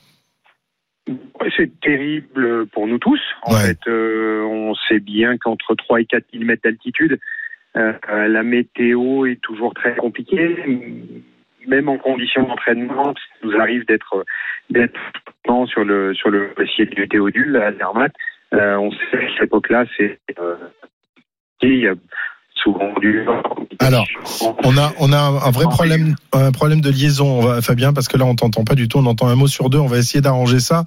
S21: C'est terrible pour nous tous. En
S2: Ouais.
S21: fait, euh, on sait bien qu'entre 3 et 4 000 d'altitude, euh, euh, la météo est toujours très compliquée. Même en conditions d'entraînement, ça nous arrive d'être sur le sur le ciel du Théodule à Zermatt. On sait qu'à cette époque-là, c'est il y a souvent du
S2: Alors, on a on a un vrai problème un problème de liaison, on va, Fabien, parce que là on t'entend pas du tout, on entend un mot sur deux. On va essayer d'arranger ça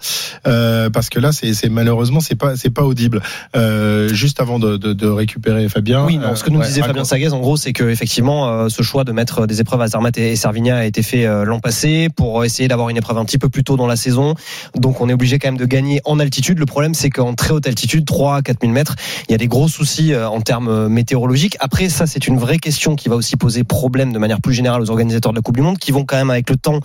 S2: euh, parce que là c'est c'est- malheureusement c'est pas c'est pas audible. Euh, juste avant de, de, de récupérer Fabien.
S6: Oui, non, ce que nous
S2: euh,
S6: disait Fabien. Saguez, en gros, c'est que effectivement, euh, ce choix de mettre des épreuves à Zermatt et et Servigna a été fait euh, l'an passé pour essayer d'avoir une épreuve un petit peu plus tôt dans la saison. Donc, on est obligé quand même de gagner en altitude. Le problème, c'est qu'en très haute altitude, 3 à 4000 mètres, il y a des gros soucis euh, en termes météorologiques. Après, ça, c'est une vraie question qui va aussi poser problème de manière plus générale aux organisateurs de la Coupe du Monde, qui vont quand même avec le temps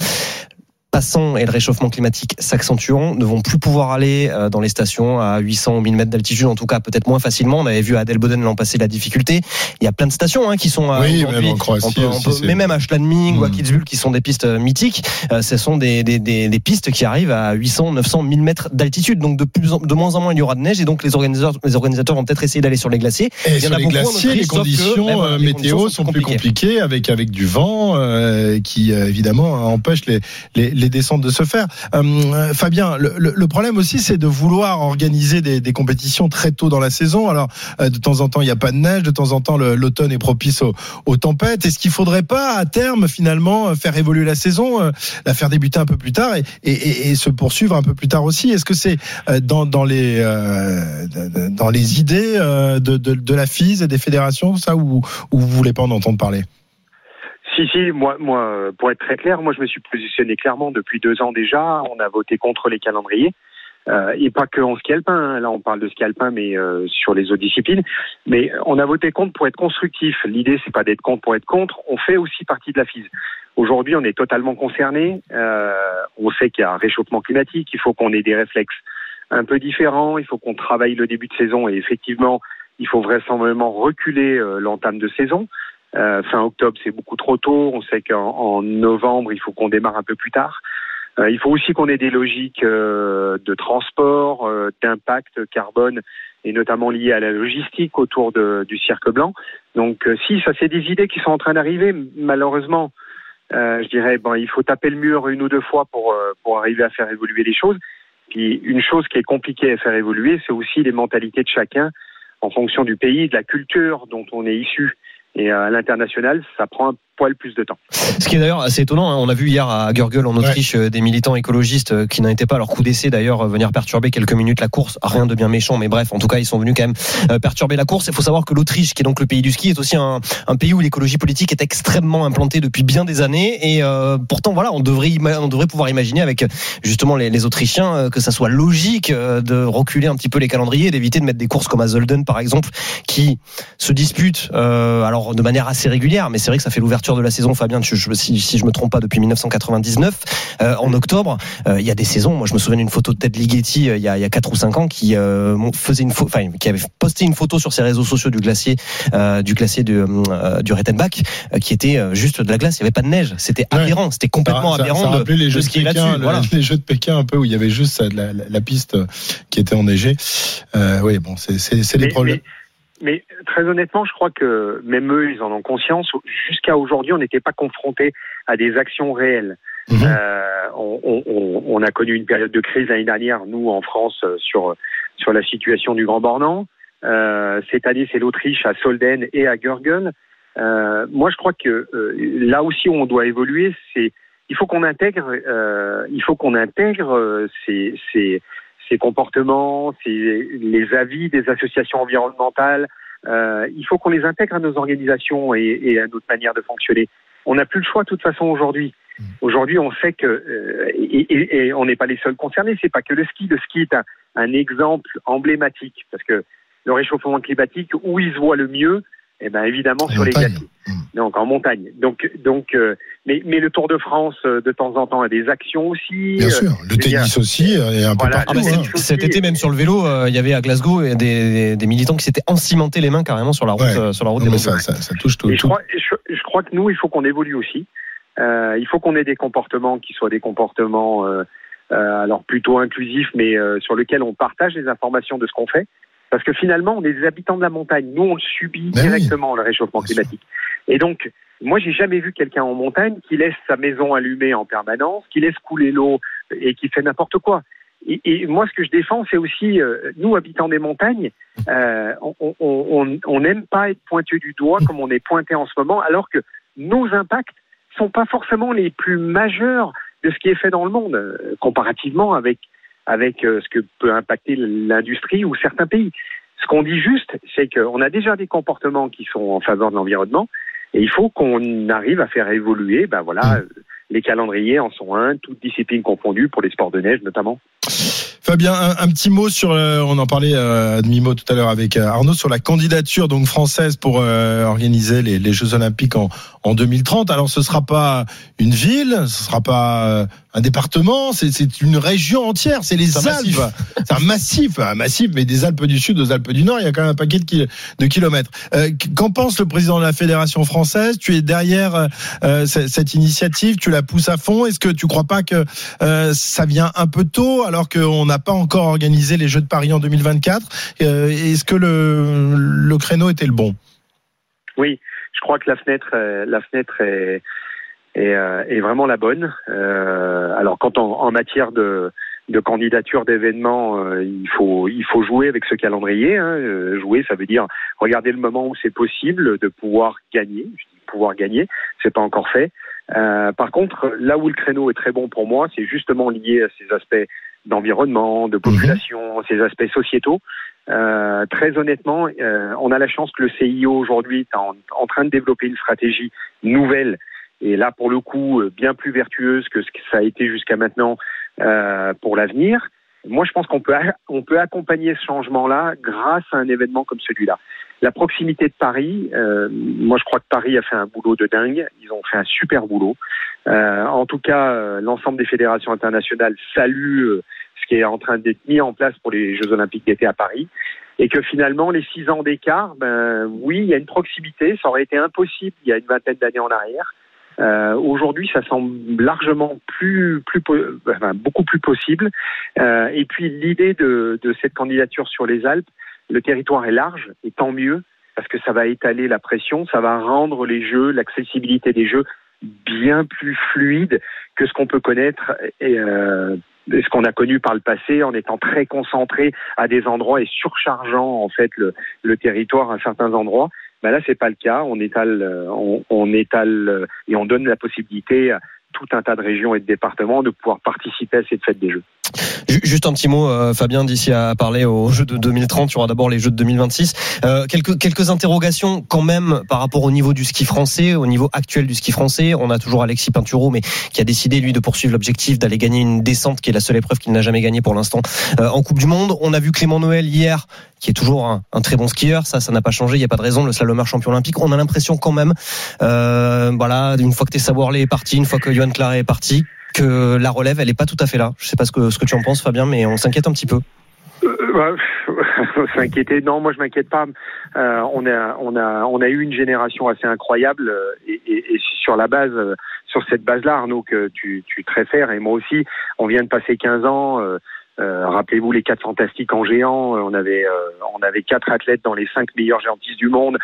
S6: passant et le réchauffement climatique s'accentuant, ne vont plus pouvoir aller euh, dans les stations à 800 ou 1000 mètres d'altitude, en tout cas peut-être moins facilement. On avait vu à Adelboden l'an passé la difficulté. Il y a plein de stations hein, qui sont à
S2: Oui,
S6: aujourd'hui,
S2: même en Croatie
S6: on peut- on
S2: aussi,
S6: peut-
S2: c'est-
S6: mais même à Schladming ou à
S2: Mm.
S6: Kitzbühel qui sont des pistes euh, mythiques, euh, ce sont des, des, des, des pistes qui arrivent à 800, 900, 1000 mètres d'altitude. Donc de, plus en- de moins en moins il y aura de neige et donc les organisateurs, les organisateurs vont peut-être essayer d'aller sur les glaciers.
S2: Et
S6: Il y en
S2: sur
S6: a
S2: les
S6: beaucoup
S2: glaciers,
S6: Autriche,
S2: les
S6: que,
S2: conditions euh, météo sont plus compliquées avec avec du vent euh, qui euh, évidemment empêche les, les les descentes de se faire. Euh, Fabien, le, problème aussi c'est de vouloir organiser des, compétitions très tôt dans la saison. Alors euh, de temps en temps il n'y a pas de neige, de temps en temps l'automne est propice aux, tempêtes. Est-ce qu'il faudrait pas à terme finalement euh, faire évoluer la saison, la faire débuter un peu plus tard et, se poursuivre un peu plus tard aussi? Est-ce que c'est dans les les idées de, la FIS et des fédérations ça ou ou vous voulez pas en entendre parler?
S21: Si, si, moi, moi, pour être très clair, moi, je me suis positionné clairement depuis deux ans déjà. On a voté contre les calendriers. Euh, et pas que en ski alpin. hein. Là, on parle de ski alpin, mais euh, sur les autres disciplines. Mais on a voté contre pour être constructif. L'idée, c'est pas d'être contre pour être contre. On fait aussi partie de la FISE. Aujourd'hui, on est totalement concerné. Euh, on sait qu'il y a un réchauffement climatique. Il faut qu'on ait des réflexes un peu différents. Il faut qu'on travaille le début de saison. Et effectivement, il faut vraisemblablement reculer euh, l'entame de saison. Euh, fin octobre, c'est beaucoup trop tôt. On sait qu'en en novembre, il faut qu'on démarre un peu plus tard. Euh, il faut aussi qu'on ait des logiques euh, de transport, euh, d'impact carbone, et notamment liées à la logistique autour de, du cirque blanc. Donc, euh, si ça, c'est des idées qui sont en train d'arriver. Malheureusement, euh, je dirais, bon, il faut taper le mur une ou deux fois pour pour arriver à faire évoluer les choses. Puis, une chose qui est compliquée à faire évoluer, c'est aussi les mentalités de chacun en fonction du pays, de la culture dont on est issu. Et à l'international, ça prend poil plus de temps.
S6: Ce qui est d'ailleurs assez étonnant, hein, on a vu hier à Gurgel en Autriche euh, des militants écologistes euh, qui n'étaient pas à leur coup d'essai d'ailleurs euh, venir perturber quelques minutes la course. Rien de bien méchant, mais bref, en tout cas ils sont venus quand même perturber la course. Il faut savoir que l'Autriche, qui est donc le pays du ski, est aussi un, un pays où l'écologie politique est extrêmement implantée depuis bien des années. Et euh, pourtant, voilà, on devrait, on devrait pouvoir imaginer avec justement les, les Autrichiens que ça soit logique de reculer un petit peu les calendriers, et d'éviter de mettre des courses comme à Zolden par exemple, qui se disputent euh, alors de manière assez régulière. Mais c'est vrai que ça fait l'ouverture de la saison, Fabien. Je, je- si, si je me trompe pas, depuis 1999, euh, en octobre, euh, il y a des saisons. Moi, je me souviens d'une photo de Ted Ligeti euh, il y a, il y a 4 ou 5 ans qui euh, faisait une photo, enfin, qui avait posté une photo sur ses réseaux sociaux du glacier, euh, du glacier de, euh, du Rettenbach, euh, qui était juste de la glace. Il n'y avait pas de neige. C'était aberrant. C'était complètement
S2: ça, ça,
S6: aberrant
S2: ça
S6: de,
S2: rappelait les
S6: de
S2: jeux de
S6: skier
S2: Pékin,
S6: là-dessus.
S2: le-
S6: Voilà.
S2: les jeux de Pékin un peu où il y avait juste la, la- la piste qui était enneigée. Euh, oui, bon, c'est
S21: Mais-
S2: problèmes.
S21: Mais très honnêtement, je crois que même eux, ils en ont conscience. Jusqu'à aujourd'hui, on n'était pas confronté à des actions réelles. Euh, on, on- on- a connu une période de crise l'année dernière, nous en France, euh, sur sur la situation du Grand Bornand. Euh, cette année, c'est l'Autriche à Solden et à Gurgel. Euh, moi, je crois que euh, là aussi où on doit évoluer, c'est il faut qu'on intègre, euh, il faut qu'on intègre euh, ces, ces, ces comportements, ces, les avis des associations environnementales. Euh, il faut qu'on les intègre à nos organisations et, et à notre manière de fonctionner. On n'a plus le choix de toute façon aujourd'hui. Aujourd'hui, on sait que euh, et, et- et on n'est pas les seuls concernés. C'est pas que le ski. Le ski est un, un exemple emblématique parce que le réchauffement climatique, où il se voit le mieux, eh ben évidemment sur les glaciers. Donc en montagne. Donc donc euh, mais mais le Tour de France euh, de temps en temps a des actions aussi.
S2: Bien
S21: Euh,
S2: sûr, le
S21: dire,
S2: tennis aussi, et un peu
S21: Voilà,
S2: partout.
S21: le
S2: hein.
S6: Cet été, même sur le vélo, euh, il y avait à Glasgow des, des, des militants qui s'étaient encimentés les mains carrément sur la route, euh, sur la route
S2: Non,
S6: des
S2: mais ça, ça, ça touche tout.
S21: Et je
S2: tout.
S21: crois, je, je crois que nous, il faut qu'on évolue aussi. Euh, il faut qu'on ait des comportements qui soient des comportements euh, euh, alors plutôt inclusifs, mais euh, sur lesquels on partage les informations de ce qu'on fait. Parce que finalement, on est des habitants de la montagne. Nous, on le subit
S2: Ben
S21: directement, le réchauffement climatique. Et donc, moi, j'ai jamais vu quelqu'un en montagne qui laisse sa maison allumée en permanence, qui laisse couler l'eau et qui fait n'importe quoi. Et, et moi, ce que je défends, c'est aussi, euh, nous, habitants des montagnes, euh, on- n'aime pas être pointé du doigt comme on est pointé en ce moment, alors que nos impacts sont pas forcément les plus majeurs de ce qui est fait dans le monde, euh, comparativement avec avec euh, ce que peut impacter l'industrie ou certains pays. Ce qu'on dit juste, c'est qu'on a déjà des comportements qui sont en faveur de l'environnement, et il faut qu'on arrive à faire évoluer, ben voilà, euh, les calendriers en sont un, toutes disciplines confondues pour les sports de neige notamment.
S2: Fabien, un, un petit mot sur, euh, on en parlait euh, à demi-mot tout à l'heure avec euh, Arnaud, sur la candidature donc française pour euh, organiser les, les Jeux Olympiques en, en 2030. Alors ce sera pas une ville, ce sera pas euh, un département, c'est une région entière, c'est les Alpes. C'est un massif, un massif, mais des Alpes du Sud aux Alpes du Nord, il y a quand même un paquet de, de kilomètres. Euh, Qu'en pense le président de la Fédération française? Tu es derrière euh, cette, cette initiative, tu la pousses à fond? Est-ce que tu crois pas que euh, ça vient un peu tôt alors qu'on pas encore organisé les Jeux de Paris en 2024 Euh, Est-ce que le, créneau était le bon?
S21: Oui, je crois que la fenêtre, euh, la fenêtre euh, est vraiment la bonne. Alors, quand en matière de, candidature d'événements, il faut jouer avec ce calendrier. Hein. Jouer, ça veut dire regarder le moment où c'est possible de pouvoir gagner. Je dis pouvoir gagner, c'est pas encore fait. Par contre, là où le créneau est très bon pour moi, c'est justement lié à ces aspects d'environnement, de population, ces aspects sociétaux. Euh, très honnêtement, euh, on a la chance que le CIO aujourd'hui est en, en train de développer une stratégie nouvelle et là pour le coup euh, bien plus vertueuse que ce que ça a été jusqu'à maintenant euh, pour l'avenir. Moi, je pense qu'on peut on peut accompagner ce changement-là grâce à un événement comme celui-là. La proximité de Paris, euh, moi je crois que Paris a fait un boulot de dingue. Ils ont fait un super boulot. Euh, en tout cas, euh, l'ensemble des fédérations internationales saluent euh, ce qui est en train d'être mis en place pour les Jeux Olympiques d'été à Paris. Et que finalement, les six ans d'écart, ben oui, il y a une proximité. Ça aurait été impossible il y a une vingtaine d'années en arrière. Euh, Aujourd'hui, ça semble largement plus, plus, enfin, beaucoup plus possible. Euh, et puis l'idée de, de cette candidature sur les Alpes, le territoire est large, et tant mieux, parce que ça va étaler la pression, ça va rendre les jeux, l'accessibilité des jeux bien plus fluide que ce qu'on peut connaître et euh, ce qu'on a connu par le passé en étant très concentré à des endroits et surchargeant en fait le, le territoire à certains endroits. Ben là, c'est pas le cas. On étale, euh, on, on étale euh, et on donne la possibilité à tout un tas de régions et de départements de pouvoir participer à cette fête des Jeux.
S6: Ju- Juste un petit mot, euh, Fabien, d'ici à parler aux Jeux de 2030. Il y aura d'abord les Jeux de 2026. Euh, quelques, quelques interrogations quand même par rapport au niveau du ski français, au niveau actuel du ski français. On a toujours Alexis Pinturo, mais qui a décidé, lui, de poursuivre l'objectif d'aller gagner une descente, qui est la seule épreuve qu'il n'a jamais gagnée pour l'instant euh, en Coupe du Monde. On a vu Clément Noël hier, qui est toujours un, un très bon skieur. Ça, ça n'a pas changé. Il n'y a pas de raison. Le slalomeur champion olympique. On a l'impression quand même, euh, voilà, une fois que Tessa Worley est parti, une fois que Johan Claret est parti, que la relève, elle est pas tout à fait là. Je sais pas ce que, ce que tu en penses, Fabien, mais on s'inquiète un petit peu.
S21: Euh, ouais, s'inquiéter. Non, moi je m'inquiète pas. Euh, on a, on a, on a eu une génération assez incroyable euh, et, sur la base, euh, sur cette base-là, Arnaud, que tu, tu te réfères et moi aussi, on vient de passer 15 ans. Euh, Rappelez-vous les quatre fantastiques en géant. euh, On avait, euh, on avait quatre athlètes dans les cinq meilleurs géantistes du monde.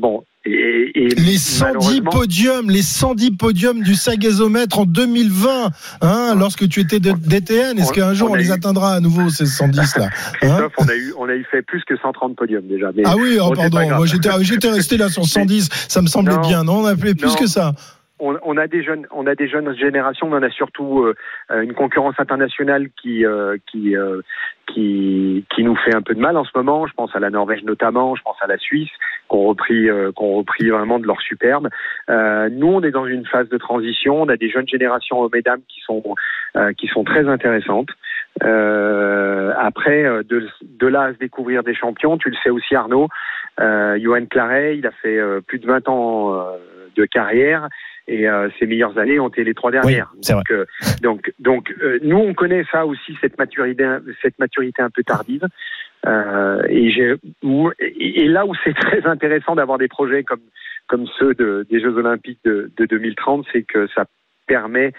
S21: Bon, et, et
S2: Les 110
S21: malheureusement-
S2: podiums, les 110 podiums du sagazomètre en 2020, hein, lorsque tu étais de- DTN. Est-ce qu'un jour
S21: on
S2: les
S21: eu-
S2: atteindra à nouveau ces 110 là hein
S21: on a eu, on a eu fait plus que 130 podiums déjà. Mais
S2: Ah oui, oh, pardon. Moi j'étais, j'étais resté là sur 110. Ça me semblait
S21: Non.
S2: bien. Non, on a fait plus
S21: Non.
S2: que ça.
S21: On, on a des jeunes, on a des jeunes générations, mais on a surtout euh, une concurrence internationale qui euh, qui euh, qui qui nous fait un peu de mal en ce moment. Je pense à la Norvège notamment, je pense à la Suisse, qu'on repris euh, qu'on repris vraiment de leur superbe. Euh, nous, on est dans une phase de transition. On a des jeunes générations hommes et dames qui sont euh, qui sont très intéressantes. Après, de, de là à se découvrir des champions, tu le sais aussi Arnaud, euh, Johan Claret, il a fait plus de 20 ans de carrière et euh, ses meilleures années ont été les trois dernières.
S6: c'est
S21: donc, euh, donc, donc euh, nous on connaît ça aussi cette maturité, cette maturité un peu tardive. Euh, et, et et là où c'est très intéressant d'avoir des projets comme comme ceux de, des Jeux Olympiques de, de 2030, c'est que ça permet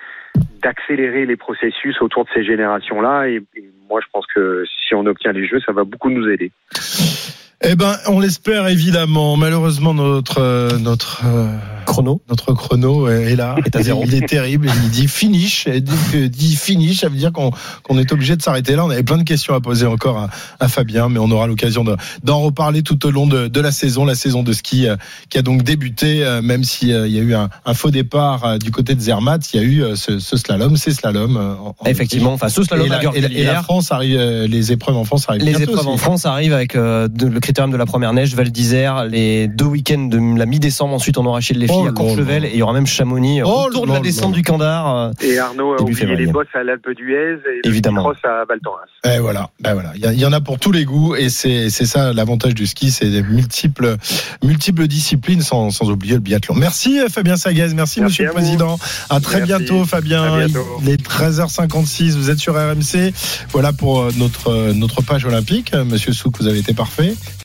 S21: d'accélérer les processus autour de ces générations-là. Et, et moi, je pense que si on obtient les Jeux, ça va beaucoup nous aider.
S2: Eh ben, on l'espère évidemment. Malheureusement, notre euh, notre euh,
S6: chrono,
S2: notre chrono est là.
S6: Est à zéro.
S2: Il est terrible. Il dit finish. Dès que dit finish, ça veut dire qu'on qu'on est obligé de s'arrêter là. On avait plein de questions à poser encore à, à Fabien, mais on aura l'occasion de- d'en reparler tout au long de, de la saison, la saison de ski euh, qui a donc débuté, euh, même s'il y a eu un, un faux départ euh, du côté de Zermatt, il y a eu euh, ce, ce slalom, ces slaloms. euh, en- en
S6: Effectivement, enfin, ce slalom
S2: et la, et la- et la. France arrive, euh, les épreuves en France arrivent
S6: Les épreuves en. France arrivent avec euh, de- le critérium de la première neige, Val d'Isère, les deux week-ends de la mi-décembre. Ensuite, on aura chez les filles
S2: Oh
S6: à Courchevel et il y aura même Chamonix.
S2: Oh
S6: autour de la descente du Candar. euh,
S21: Et Arnaud a oublié
S6: février.
S21: les bosses à l'Alpe d'Huez et
S6: Évidemment.
S21: le cross à Val Thorens.
S2: Et voilà, ben voilà. Il y, en a pour tous les goûts et c'est c'est ça l'avantage du ski, c'est des multiples multiples disciplines sans, sans oublier le biathlon. Merci euh, Fabien Sagaz, merci,
S21: Merci
S2: Monsieur le. Président. À très
S21: Merci.
S2: bientôt Fabien.
S21: À bientôt.
S2: Il est 13h56, vous êtes sur RMC. Voilà pour euh, notre euh, notre page olympique. Monsieur Souk, vous avez été parfait.